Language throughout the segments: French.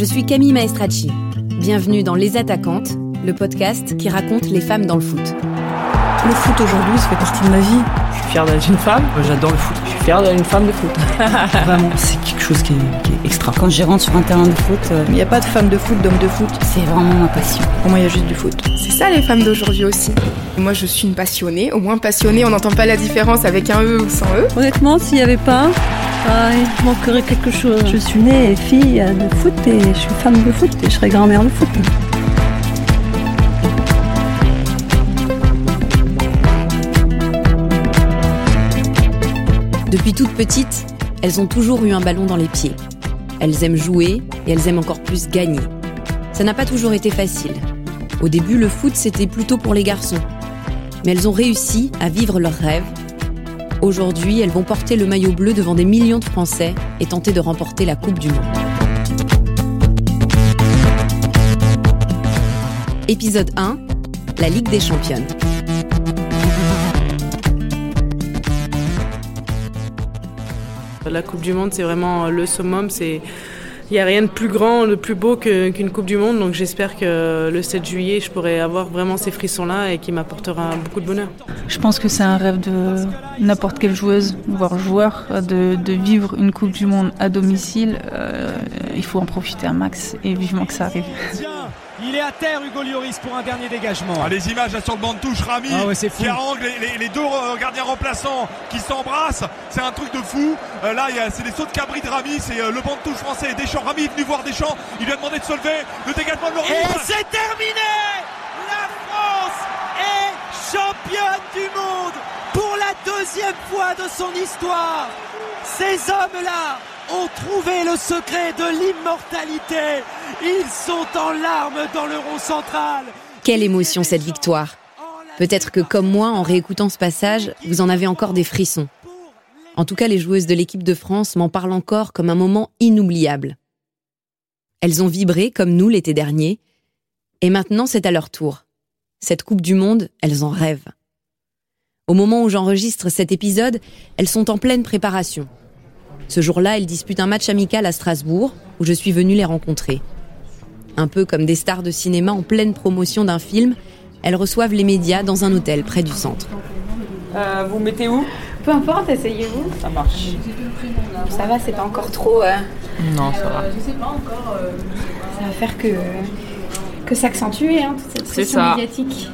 Je suis Camille Maestracci. Bienvenue dans Les Attaquantes, le podcast qui raconte les femmes dans le foot. Le foot aujourd'hui, ça fait partie de ma vie. Je suis fière d'être une femme. J'adore le foot. Je suis fière d'être une femme de foot. Vraiment, c'est quelque chose qui est, qui est, extra. Quand je rentre sur un terrain de foot, euh, il n'y a pas de femme de foot, d'homme de foot. C'est vraiment ma passion. Pour moi, il y a juste du foot. C'est ça les femmes d'aujourd'hui aussi. Moi, je suis une passionnée. Au moins passionnée, on n'entend pas la différence avec un E ou sans E. Honnêtement, s'il n'y avait pas, il manquerait quelque chose. Je suis née fille de foot et je suis femme de foot et je serai grand-mère de foot. Depuis toute petite, elles ont toujours eu un ballon dans les pieds. Elles aiment jouer et elles aiment encore plus gagner. Ça n'a pas toujours été facile. Au début, le foot, c'était plutôt pour les garçons. Mais elles ont réussi à vivre leurs rêves. Aujourd'hui, elles vont porter le maillot bleu devant des millions de Français et tenter de remporter la Coupe du Monde. Épisode 1, la Ligue des Championnes. La Coupe du Monde, c'est vraiment le summum. C'est il n'y a rien de plus grand, de plus beau qu'une Coupe du Monde. Donc j'espère que le 7 juillet, je pourrai avoir vraiment ces frissons-là et qui m'apportera beaucoup de bonheur. Je pense que c'est un rêve de n'importe quelle joueuse, voire joueur, de, de, vivre une Coupe du Monde à domicile. Euh, il faut en profiter un max et vivement que ça arrive. Il est à terre, Hugo Lloris, pour un dernier dégagement. Ah, les images là, sur le banc de touche, Rami ah ouais, qui harangue les, les, les, deux gardiens remplaçants qui s'embrassent. C'est un truc de fou. Euh, là, c'est des sauts de cabri de Rami. C'est euh, le banc de touche français. Deschamps, Rami est venu voir Deschamps. Il lui a demandé de se lever. Le dégagement de Lloris. Et c'est terminé La France est championne du monde pour la deuxième fois de son histoire. Ces hommes-là ont trouvé le secret de l'immortalité. Ils sont en larmes dans l'euro central. Quelle émotion cette victoire. Peut-être que comme moi, en réécoutant ce passage, vous en avez encore des frissons. En tout cas, les joueuses de l'équipe de France m'en parlent encore comme un moment inoubliable. Elles ont vibré comme nous l'été dernier, et maintenant c'est à leur tour. Cette Coupe du Monde, elles en rêvent. Au moment où j'enregistre cet épisode, elles sont en pleine préparation. Ce jour-là, elles disputent un match amical à Strasbourg, où je suis venue les rencontrer. Un peu comme des stars de cinéma en pleine promotion d'un film, elles reçoivent les médias dans un hôtel près du centre. Euh, vous mettez où? Peu importe, essayez-vous. Ça marche. Ça va, c'est pas encore trop. Euh... Non, ça va. Je sais pas encore. Euh... Ça va faire que, que s'accentuer, hein, toute cette pression médiatique.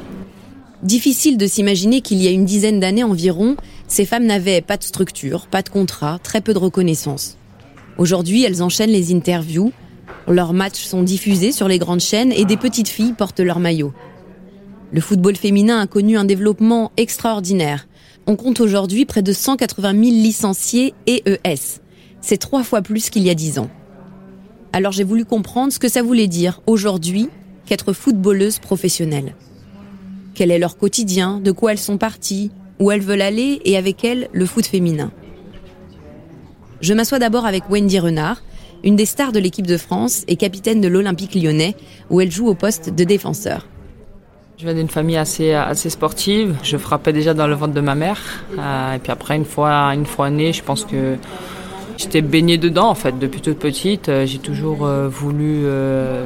Difficile de s'imaginer qu'il y a une dizaine d'années environ, ces femmes n'avaient pas de structure, pas de contrat, très peu de reconnaissance. Aujourd'hui, elles enchaînent les interviews, leurs matchs sont diffusés sur les grandes chaînes et des petites filles portent leur maillot. Le football féminin a connu un développement extraordinaire. On compte aujourd'hui près de 180 000 licenciés EES. C'est trois fois plus qu'il y a dix ans. Alors j'ai voulu comprendre ce que ça voulait dire aujourd'hui qu'être footballeuse professionnelle. Quel est leur quotidien, de quoi elles sont parties, où elles veulent aller et avec elles le foot féminin. Je m'assois d'abord avec Wendy Renard, une des stars de l'équipe de France et capitaine de l'Olympique lyonnais, où elle joue au poste de défenseur. Je viens d'une famille assez, assez sportive. Je frappais déjà dans le ventre de ma mère. Euh, et puis après, une fois, une fois née, je pense que j'étais baignée dedans en fait. Depuis toute petite, j'ai toujours euh, voulu euh,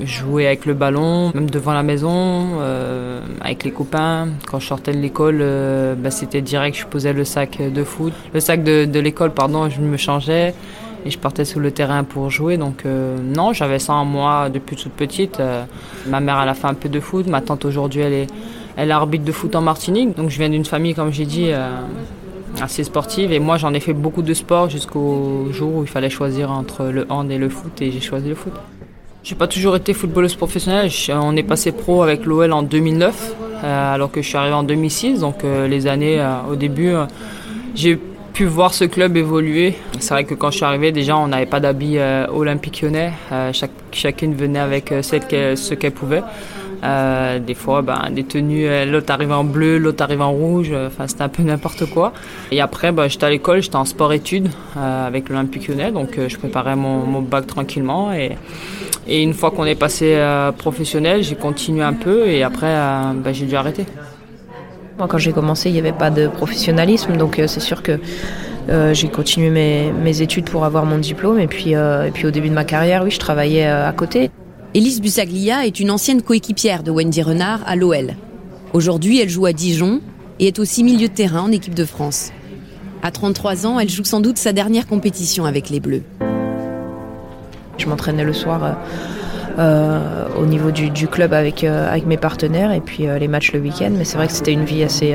jouer avec le ballon, même devant la maison, euh, avec les copains. Quand je sortais de l'école, euh, bah, c'était direct, je posais le sac de foot, le sac de l'école, pardon, je me changeais et je partais sur le terrain pour jouer. Donc euh, non, j'avais ça en moi depuis toute petite. Euh, ma mère, elle a fait un peu de foot. Ma tante aujourd'hui, elle est, elle arbitre de foot en Martinique. Donc je viens d'une famille, comme j'ai dit, euh, assez sportive. Et moi, j'en ai fait beaucoup de sport jusqu'au jour où il fallait choisir entre le hand et le foot. Et j'ai choisi le foot. J'ai pas toujours été footballeuse professionnelle. On est passé pro avec l'OL en 2009, euh, alors que je suis arrivé en 2006. Donc les années au début, j'ai pu voir ce club évoluer. C'est vrai que quand je suis arrivé, déjà, on n'avait pas d'habits olympiques lyonnais. Chaque, chacune venait avec celle qu ce qu'elle pouvait. Euh, des fois, ben, des tenues, l'autre arrivait en bleu, l'autre arrivait en rouge, enfin c'était un peu n'importe quoi. Et après, ben, j'étais à l'école, j'étais en sport-études euh, avec l'Olympique lyonnais, donc euh, je préparais mon, mon, bac tranquillement. Et, et une fois qu'on est passé professionnel, j'ai continué un peu et après, ben, j'ai dû arrêter. Moi, quand j'ai commencé, il n'y avait pas de professionnalisme, donc c'est sûr que j'ai continué mes, mes, études pour avoir mon diplôme et puis, et puis au début de ma carrière, oui, je travaillais à côté. Élise Busaglia est une ancienne coéquipière de Wendy Renard à l'OL. Aujourd'hui, elle joue à Dijon et est aussi milieu de terrain en équipe de France. À 33 ans, elle joue sans doute sa dernière compétition avec les Bleus. Je m'entraînais le soir euh, euh, au niveau du, club avec, euh, avec mes partenaires et puis les matchs le week-end, mais c'est vrai que c'était une vie assez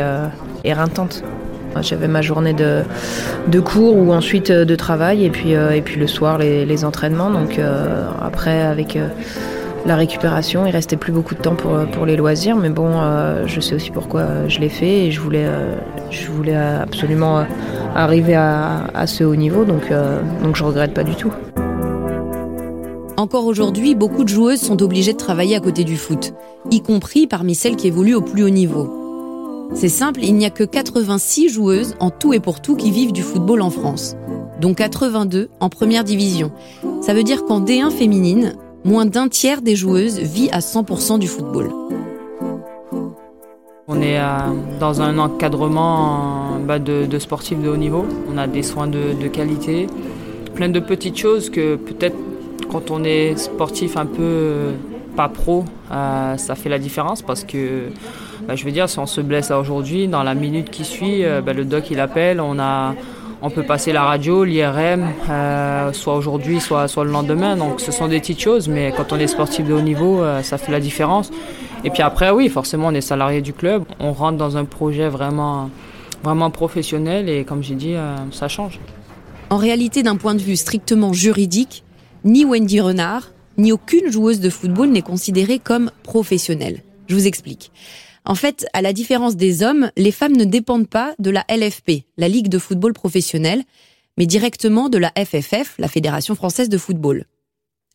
éreintante. J'avais ma journée de, cours ou ensuite de travail et puis, et puis le soir les, entraînements. Donc après avec la récupération, il restait plus beaucoup de temps pour, pour les loisirs, mais bon, je sais aussi pourquoi je l'ai fait et je voulais, je voulais absolument arriver à, à, ce haut niveau, donc, donc je regrette pas du tout. Encore aujourd'hui, beaucoup de joueuses sont obligées de travailler à côté du foot, y compris parmi celles qui évoluent au plus haut niveau. C'est simple, il n'y a que 86 joueuses en tout et pour tout qui vivent du football en France, dont 82 en première division. Ça veut dire qu'en D1 féminine, moins d'un tiers des joueuses vit à 100% du football. On est euh, dans un encadrement bah, de, sportifs de haut niveau. On a des soins de, de qualité, plein de petites choses que peut-être quand on est sportif un peu euh, pas pro, euh, ça fait la différence parce que, bah, je veux dire, si on se blesse aujourd'hui, dans la minute qui suit, euh, bah, le doc il appelle, on a, on peut passer la radio, l'IRM, soit aujourd'hui, soit, soit le lendemain. Donc ce sont des petites choses, mais quand on est sportif de haut niveau, ça fait la différence. Et puis après, oui, forcément, on est salarié du club, on rentre dans un projet vraiment, vraiment professionnel et comme j'ai dit, ça change. En réalité, d'un point de vue strictement juridique, ni Wendy Renard, ni aucune joueuse de football n'est considérée comme professionnelle. Je vous explique. En fait, à la différence des hommes, les femmes ne dépendent pas de la LFP, la Ligue de football professionnel, mais directement de la FFF, la Fédération française de football.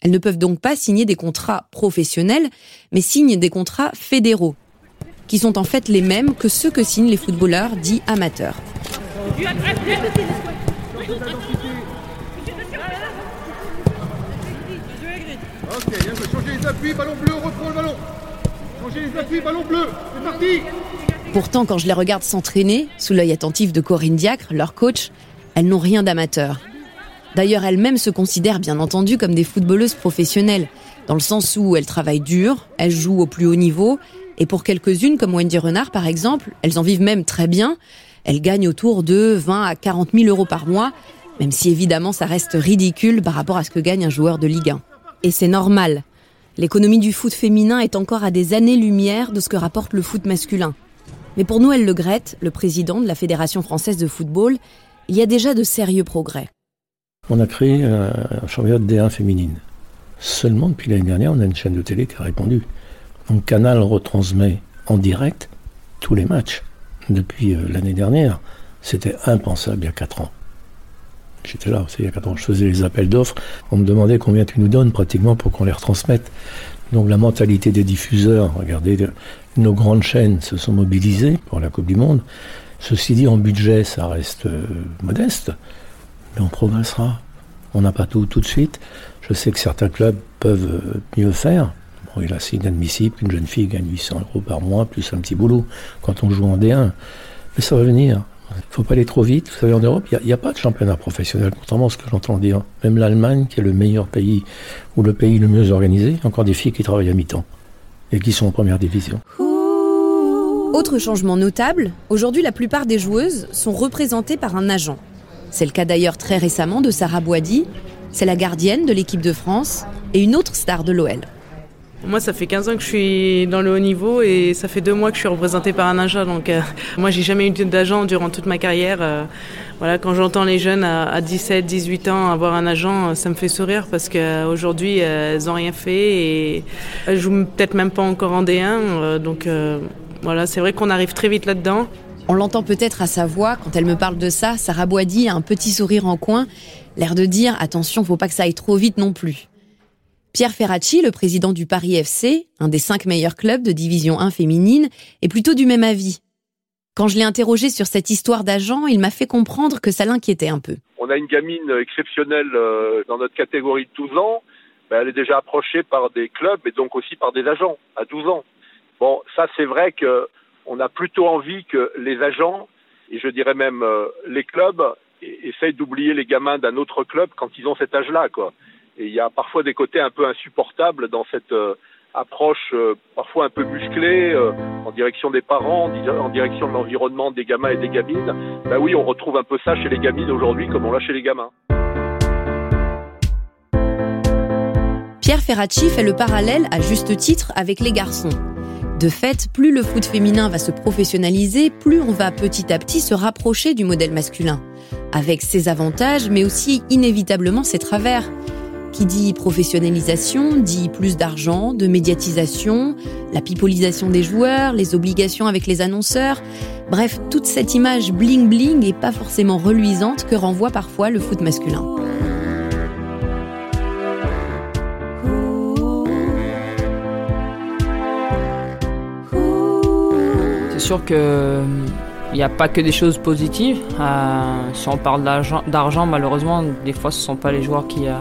Elles ne peuvent donc pas signer des contrats professionnels, mais signent des contrats fédéraux, qui sont en fait les mêmes que ceux que signent les footballeurs dits amateurs. Pourtant, quand je les regarde s'entraîner, sous l'œil attentif de Corinne Diacre, leur coach, elles n'ont rien d'amateur. D'ailleurs, elles-mêmes se considèrent bien entendu comme des footballeuses professionnelles, dans le sens où elles travaillent dur, elles jouent au plus haut niveau, et pour quelques-unes, comme Wendy Renard par exemple, elles en vivent même très bien. Elles gagnent autour de 20 à 40 000 euros par mois, même si évidemment ça reste ridicule par rapport à ce que gagne un joueur de Ligue 1. Et c'est normal. L'économie du foot féminin est encore à des années-lumière de ce que rapporte le foot masculin. Mais pour Noël Le Gret, le président de la Fédération française de football, il y a déjà de sérieux progrès. On a créé un championnat de D1 féminine. Seulement depuis l'année dernière, on a une chaîne de télé qui a répondu. Donc Canal retransmet en direct tous les matchs. Depuis euh, l'année dernière, c'était impensable il y a 4 ans. J'étais là, 4 ans, je faisais les appels d'offres. On me demandait combien tu nous donnes pratiquement pour qu'on les retransmette. Donc la mentalité des diffuseurs, regardez, nos grandes chaînes se sont mobilisées pour la Coupe du Monde. Ceci dit, en budget, ça reste euh, modeste, mais on progressera. On n'a pas tout tout de suite. Je sais que certains clubs peuvent euh, mieux faire. Bon, il est inadmissible qu'une jeune fille gagne 800 euros par mois, plus un petit boulot, quand on joue en D1. Mais ça va venir. Il ne faut pas aller trop vite. Vous savez, en Europe, il n'y a, pas de championnat professionnel, contrairement à ce que j'entends dire. Même l'Allemagne, qui est le meilleur pays, ou le pays le mieux organisé, a encore des filles qui travaillent à mi-temps et qui sont en première division. Autre changement notable, aujourd'hui la plupart des joueuses sont représentées par un agent. C'est le cas d'ailleurs très récemment de Sarah Boidi, c'est la gardienne de l'équipe de France et une autre star de l'OL. Moi, ça fait 15 ans que je suis dans le haut niveau et ça fait deux mois que je suis représentée par un agent. Donc, euh, moi, j'ai jamais eu d'agent durant toute ma carrière. Euh, voilà, quand j'entends les jeunes à, 17, 18 ans avoir un agent, ça me fait sourire parce qu'aujourd'hui, elles n'ont rien fait et elles jouent peut-être même pas encore en D1. Euh, donc, voilà, c'est vrai qu'on arrive très vite là-dedans. On l'entend peut-être à sa voix quand elle me parle de ça. Sarah Boidi a un petit sourire en coin, l'air de dire attention, faut pas que ça aille trop vite non plus. Pierre Ferracci, le président du Paris FC, un des cinq meilleurs clubs de division 1 féminine, est plutôt du même avis. Quand je l'ai interrogé sur cette histoire d'agent, il m'a fait comprendre que ça l'inquiétait un peu. On a une gamine exceptionnelle euh, dans notre catégorie de 12 ans. Ben, elle est déjà approchée par des clubs et donc aussi par des agents à 12 ans. Bon, ça c'est vrai qu'on a plutôt envie que les agents, et je dirais même euh, les clubs, essayent d'oublier les gamins d'un autre club quand ils ont cet âge-là. Et il y a parfois des côtés un peu insupportables dans cette approche parfois un peu musclée en direction des parents, en direction de l'environnement des gamins et des gamines. Ben oui, on retrouve un peu ça chez les gamines aujourd'hui comme on l'a chez les gamins. Pierre Ferracci fait le parallèle à juste titre avec les garçons. De fait, plus le foot féminin va se professionnaliser, plus on va petit à petit se rapprocher du modèle masculin, avec ses avantages mais aussi inévitablement ses travers. Qui dit professionnalisation dit plus d'argent, de médiatisation, la pipolisation des joueurs, les obligations avec les annonceurs, bref, toute cette image bling-bling et pas forcément reluisante que renvoie parfois le foot masculin. sûr que il n'y a pas que des choses positives. Euh, si on parle d'argent, malheureusement, des fois, ce ne sont pas les joueurs qui, euh,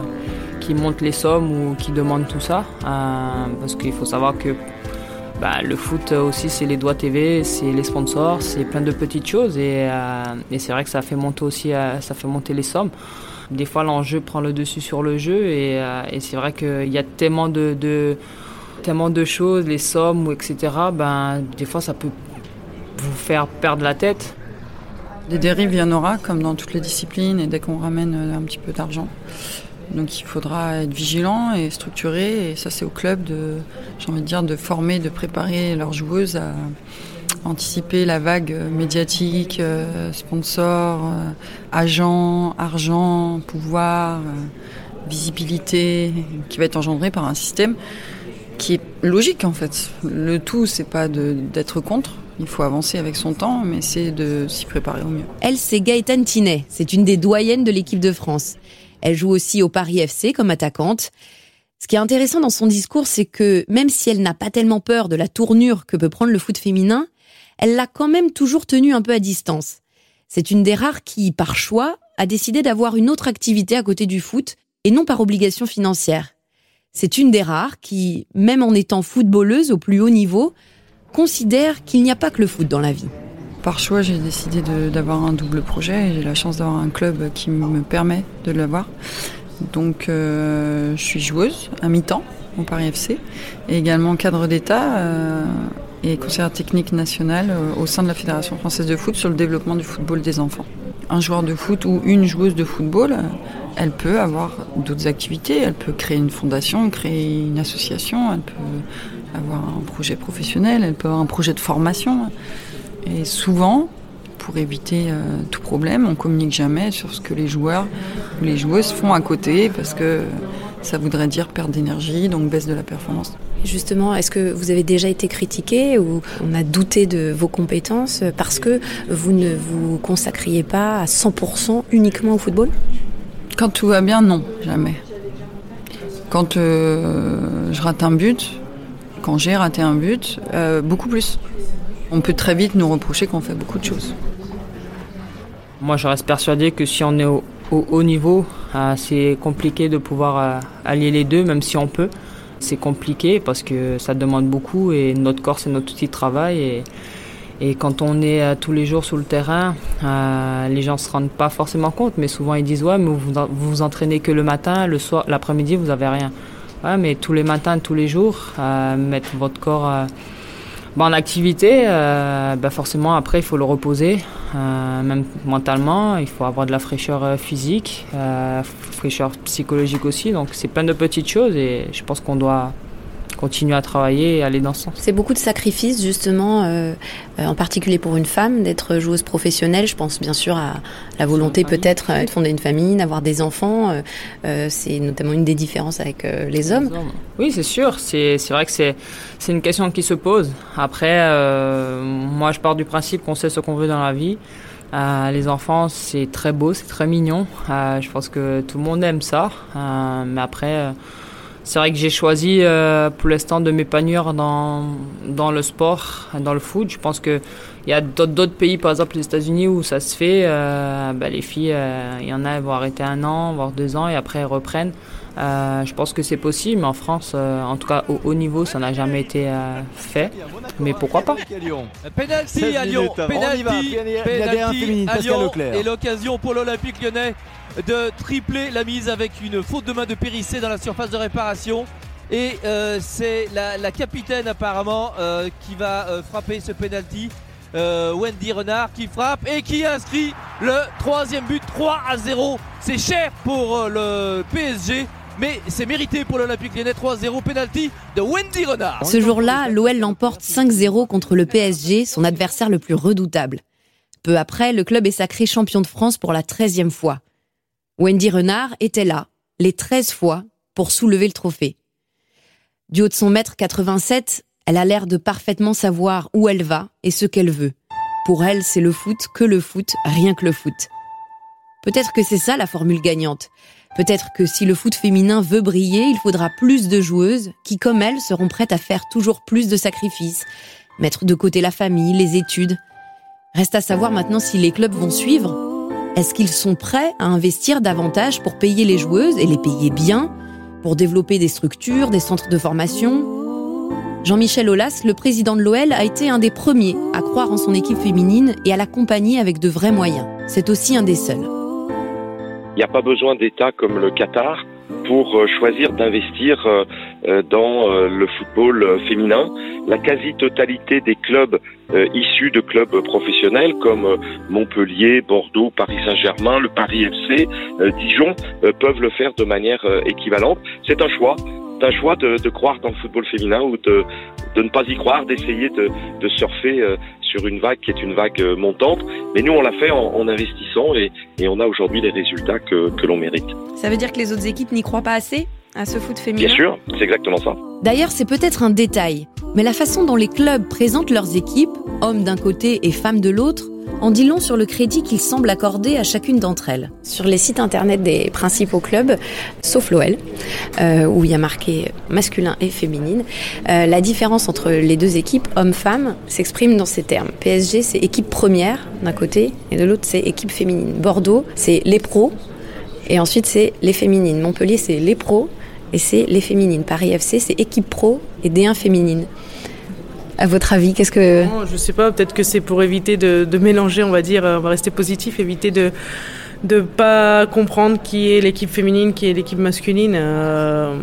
qui montent les sommes ou qui demandent tout ça. Euh, parce qu'il faut savoir que bah, le foot aussi, c'est les doigts TV, c'est les sponsors, c'est plein de petites choses. Et, et c'est vrai que ça fait monter aussi ça fait monter les sommes. Des fois, l'enjeu prend le dessus sur le jeu. Et, c'est vrai qu'il y a tellement de, de, tellement de choses, les sommes, etc. Ben, des fois, ça peut vous faire perdre la tête. Des dérives, il y en aura, comme dans toutes les disciplines, et dès qu'on ramène euh, un petit peu d'argent. Donc il faudra être vigilant et structuré, et ça c'est au club de, j'ai envie de dire, de former, de préparer leurs joueuses à anticiper la vague médiatique, euh, sponsors, euh, agents, argent, pouvoir, visibilité, qui va être engendrée par un système qui est logique en fait. Le tout, c'est pas d'être contre, il faut avancer avec son temps, mais c'est de s'y préparer au mieux. Elle, c'est Gaëtane Tinet. C'est une des doyennes de l'équipe de France. Elle joue aussi au Paris FC comme attaquante. Ce qui est intéressant dans son discours, c'est que même si elle n'a pas tellement peur de la tournure que peut prendre le foot féminin, elle l'a quand même toujours tenu un peu à distance. C'est une des rares qui, par choix, a décidé d'avoir une autre activité à côté du foot et non par obligation financière. C'est une des rares qui, même en étant footballeuse au plus haut niveau, considère qu'il n'y a pas que le foot dans la vie. Par choix, j'ai décidé d'avoir un double projet et j'ai la chance d'avoir un club qui me permet de l'avoir. Donc, euh, je suis joueuse à mi-temps au Paris FC et également cadre d'État euh, et conseillère technique nationale euh, au sein de la Fédération française de foot sur le développement du football des enfants. Un joueur de foot ou une joueuse de football, elle peut avoir d'autres activités, elle peut créer une fondation, créer une association, elle peut avoir un projet professionnel, elle peut avoir un projet de formation. Et souvent, pour éviter euh, tout problème, on communique jamais sur ce que les joueurs ou les joueuses font à côté parce que ça voudrait dire perte d'énergie, donc baisse de la performance. Justement, est-ce que vous avez déjà été critiqué ou on a douté de vos compétences parce que vous ne vous consacriez pas à 100% uniquement au football? Quand tout va bien, non, jamais. Quand euh, je rate un but, quand j'ai raté un but, euh, beaucoup plus. On peut très vite nous reprocher qu'on fait beaucoup de choses. Moi, je reste persuadé que si on est au, haut niveau, euh, c'est compliqué de pouvoir euh, allier les deux, même si on peut. C'est compliqué parce que ça demande beaucoup et notre corps, c'est notre outil de travail. Et, quand on est tous les jours sur le terrain, les gens ne se rendent pas forcément compte, mais souvent ils disent Ouais, mais vous vous, entraînez que le matin, le soir, l'après-midi, vous n'avez rien mais tous les matins, tous les jours, euh, mettre votre corps euh, en activité, euh, bah, forcément après il faut le reposer, même mentalement, il faut avoir de la fraîcheur physique, fraîcheur psychologique aussi, donc c'est plein de petites choses et je pense qu'on doit continuer à travailler et aller dans ce sens. C'est beaucoup de sacrifices justement, euh, euh, en particulier pour une femme, d'être joueuse professionnelle. Je pense bien sûr à la volonté peut-être euh, de fonder une famille, d'avoir des enfants. c'est notamment une des différences avec les hommes. Oui, c'est sûr. C'est vrai que c'est une question qui se pose. Après, moi je pars du principe qu'on sait ce qu'on veut dans la vie. les enfants, c'est très beau, c'est très mignon. je pense que tout le monde aime ça. mais après, c'est vrai que j'ai choisi euh, pour l'instant de m'épanouir dans, dans le sport, dans le foot. Je pense qu'il y a d'autres pays, par exemple les États-Unis, où ça se fait. Euh, bah, les filles, euh, il y en a, elles vont arrêter un an, voire deux ans, et après elles reprennent. Euh, je pense que c'est possible, mais en France, euh, en tout cas au haut niveau, ça n'a jamais été fait. Mais pourquoi pas Penalty à Lyon, penalty, penalty à Lyon, et l'occasion pour l'Olympique lyonnais de tripler la mise avec une faute de main de Périssé dans la surface de réparation. Et euh, c'est la, la capitaine apparemment euh, qui va euh, frapper ce penalty. Euh, Wendy Renard qui frappe et qui inscrit le troisième but 3 à 0. C'est cher pour euh, le PSG. Mais c'est mérité pour l'Olympique Lyonnais 3-0 penalty de Wendy Renard. Ce jour-là, l'OL l'emporte 5-0 contre le PSG, son adversaire le plus redoutable. Peu après, le club est sacré champion de France pour la 13e fois. Wendy Renard était là, les 13 fois, pour soulever le trophée. Du haut de son mètre 87, elle a l'air de parfaitement savoir où elle va et ce qu'elle veut. Pour elle, c'est le foot, que le foot, rien que le foot. Peut-être que c'est ça la formule gagnante. Peut-être que si le foot féminin veut briller, il faudra plus de joueuses qui, comme elle, seront prêtes à faire toujours plus de sacrifices, mettre de côté la famille, les études. Reste à savoir maintenant si les clubs vont suivre. Est-ce qu'ils sont prêts à investir davantage pour payer les joueuses et les payer bien, pour développer des structures, des centres de formation? Jean-Michel Aulas, le président de l'OL, a été un des premiers à croire en son équipe féminine et à l'accompagner avec de vrais moyens. C'est aussi un des seuls. Il n'y a pas besoin d'État comme le Qatar pour euh, choisir d'investir euh, euh, dans le football féminin. La quasi-totalité des clubs issus de clubs professionnels comme Montpellier, Bordeaux, Paris Saint-Germain, le Paris FC, Dijon peuvent le faire de manière équivalente. C'est un choix un choix de, de, croire dans le football féminin ou de, de ne pas y croire, d'essayer de, de, surfer sur une vague qui est une vague euh, montante. Mais nous, on l'a fait en, en, investissant et, et on a aujourd'hui les résultats que, que l'on mérite. Ça veut dire que les autres équipes n'y croient pas assez à ce foot féminin? Bien sûr, c'est exactement ça. D'ailleurs, c'est peut-être un détail, mais la façon dont les clubs présentent leurs équipes, hommes d'un côté et femmes de l'autre, en dit long sur le crédit qu'ils semblent accorder à chacune d'entre elles. Sur les sites internet des principaux clubs, sauf l'OL, euh, où il y a marqué masculin et féminine, euh, la différence entre les deux équipes, hommes-femmes, s'exprime dans ces termes. PSG, c'est équipe première d'un côté, et de l'autre, c'est équipe féminine. Bordeaux, c'est les pros, et ensuite, c'est les féminines. Montpellier, c'est les pros, et c'est les féminines. Paris FC, c'est équipe pro et D1 féminine. À votre avis, qu'est-ce que... Non, je sais pas, peut-être que c'est pour éviter de, de, mélanger, on va dire, on va rester positif, éviter de de pas comprendre qui est l'équipe féminine, qui est l'équipe masculine. Euh,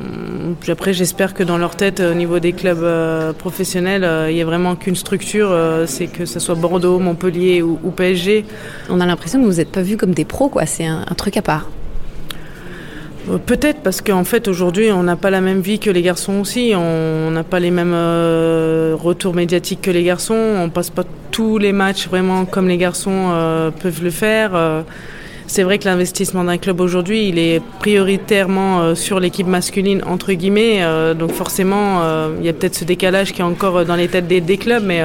après, j'espère que dans leur tête, au niveau des clubs euh, professionnels, euh, il n'y a vraiment qu'une structure, euh, c'est que ce soit Bordeaux, Montpellier ou, ou, PSG. On a l'impression que vous n'êtes pas vus comme des pros, quoi. C'est un, un truc à part. Peut-être parce qu'en fait aujourd'hui on n'a pas la même vie que les garçons aussi, on n'a pas les mêmes euh, retours médiatiques que les garçons, on passe pas tous les matchs vraiment comme les garçons euh, peuvent le faire. Euh, c'est vrai que l'investissement d'un club aujourd'hui il est prioritairement euh, sur l'équipe masculine entre guillemets, euh, donc forcément il y a peut-être ce décalage qui est encore dans les têtes des, des clubs, mais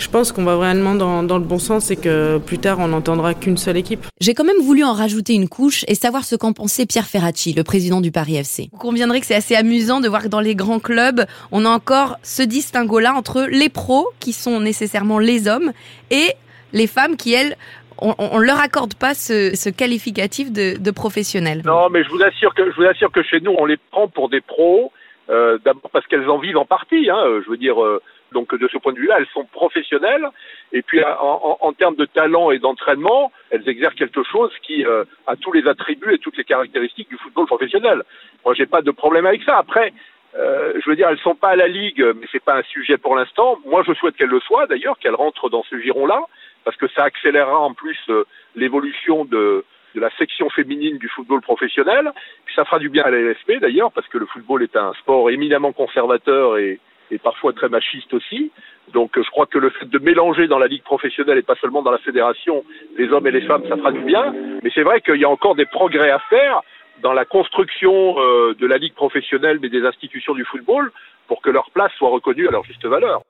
je pense qu'on va vraiment dans, dans, le bon sens et que plus tard on n'entendra qu'une seule équipe. J'ai quand même voulu en rajouter une couche et savoir ce qu'en pensait Pierre Ferracci, le président du Paris FC. Vous conviendrez que c'est assez amusant de voir que dans les grands clubs, on a encore ce distinguo-là entre les pros, qui sont nécessairement les hommes, et les femmes qui, elles, on, on leur accorde pas ce, ce qualificatif de, de professionnel. Non, mais je vous assure que je vous assure que chez nous, on les prend pour des pros. Euh, D'abord parce qu'elles en vivent en partie. Hein, je veux dire. Euh, donc de ce point de vue-là, elles sont professionnelles. Et puis en, termes de talent et d'entraînement, elles exercent quelque chose qui euh, a tous les attributs et toutes les caractéristiques du football professionnel. Moi, j'ai pas de problème avec ça. Après, euh, je veux dire, elles sont pas à la ligue, mais c'est pas un sujet pour l'instant. Moi, je souhaite qu'elles le soient d'ailleurs, qu'elles rentrent dans ce giron-là, parce que ça accélérera en plus euh, l'évolution de de la section féminine du football professionnel. Ça fera du bien à la LFP d'ailleurs, parce que le football est un sport éminemment conservateur et, et parfois très machiste aussi. Donc je crois que le fait de mélanger dans la ligue professionnelle et pas seulement dans la fédération les hommes et les femmes, ça fera du bien. Mais c'est vrai qu'il y a encore des progrès à faire dans la construction euh, de la ligue professionnelle mais des institutions du football pour que leur place soit reconnue à leur juste valeur.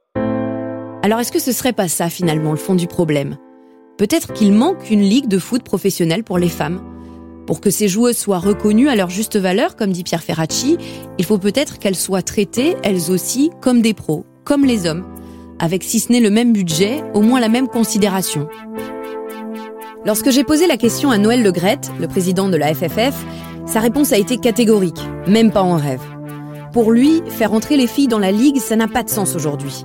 Alors est-ce que ce serait pas ça finalement le fond du problème? Peut-être qu'il manque une ligue de foot professionnelle pour les femmes? Pour que ces joueuses soient reconnues à leur juste valeur, comme dit Pierre Ferracci, il faut peut-être qu'elles soient traitées, elles aussi, comme des pros, comme les hommes, avec si ce n'est le même budget, au moins la même considération. Lorsque j'ai posé la question à Noël Le le président de la FFF, sa réponse a été catégorique, même pas en rêve. Pour lui, faire entrer les filles dans la ligue, ça n'a pas de sens aujourd'hui.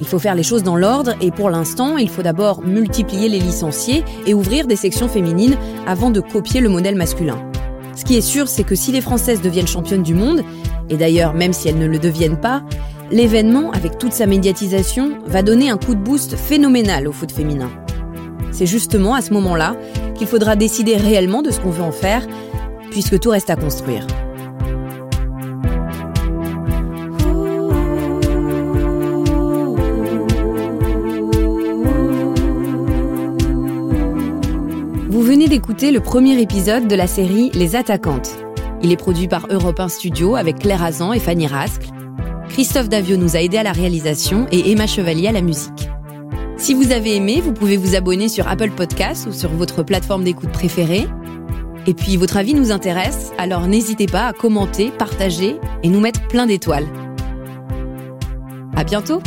Il faut faire les choses dans l'ordre et pour l'instant, il faut d'abord multiplier les licenciés et ouvrir des sections féminines avant de copier le modèle masculin. Ce qui est sûr, c'est que si les Françaises deviennent championnes du monde, et d'ailleurs même si elles ne le deviennent pas, l'événement, avec toute sa médiatisation, va donner un coup de boost phénoménal au foot féminin. C'est justement à ce moment-là qu'il faudra décider réellement de ce qu'on veut en faire, puisque tout reste à construire. D'écouter le premier épisode de la série Les Attaquantes. Il est produit par Europe 1 Studio avec Claire Azan et Fanny Rascle. Christophe Davio nous a aidé à la réalisation et Emma Chevalier à la musique. Si vous avez aimé, vous pouvez vous abonner sur Apple Podcasts ou sur votre plateforme d'écoute préférée. Et puis votre avis nous intéresse, alors n'hésitez pas à commenter, partager et nous mettre plein d'étoiles. À bientôt!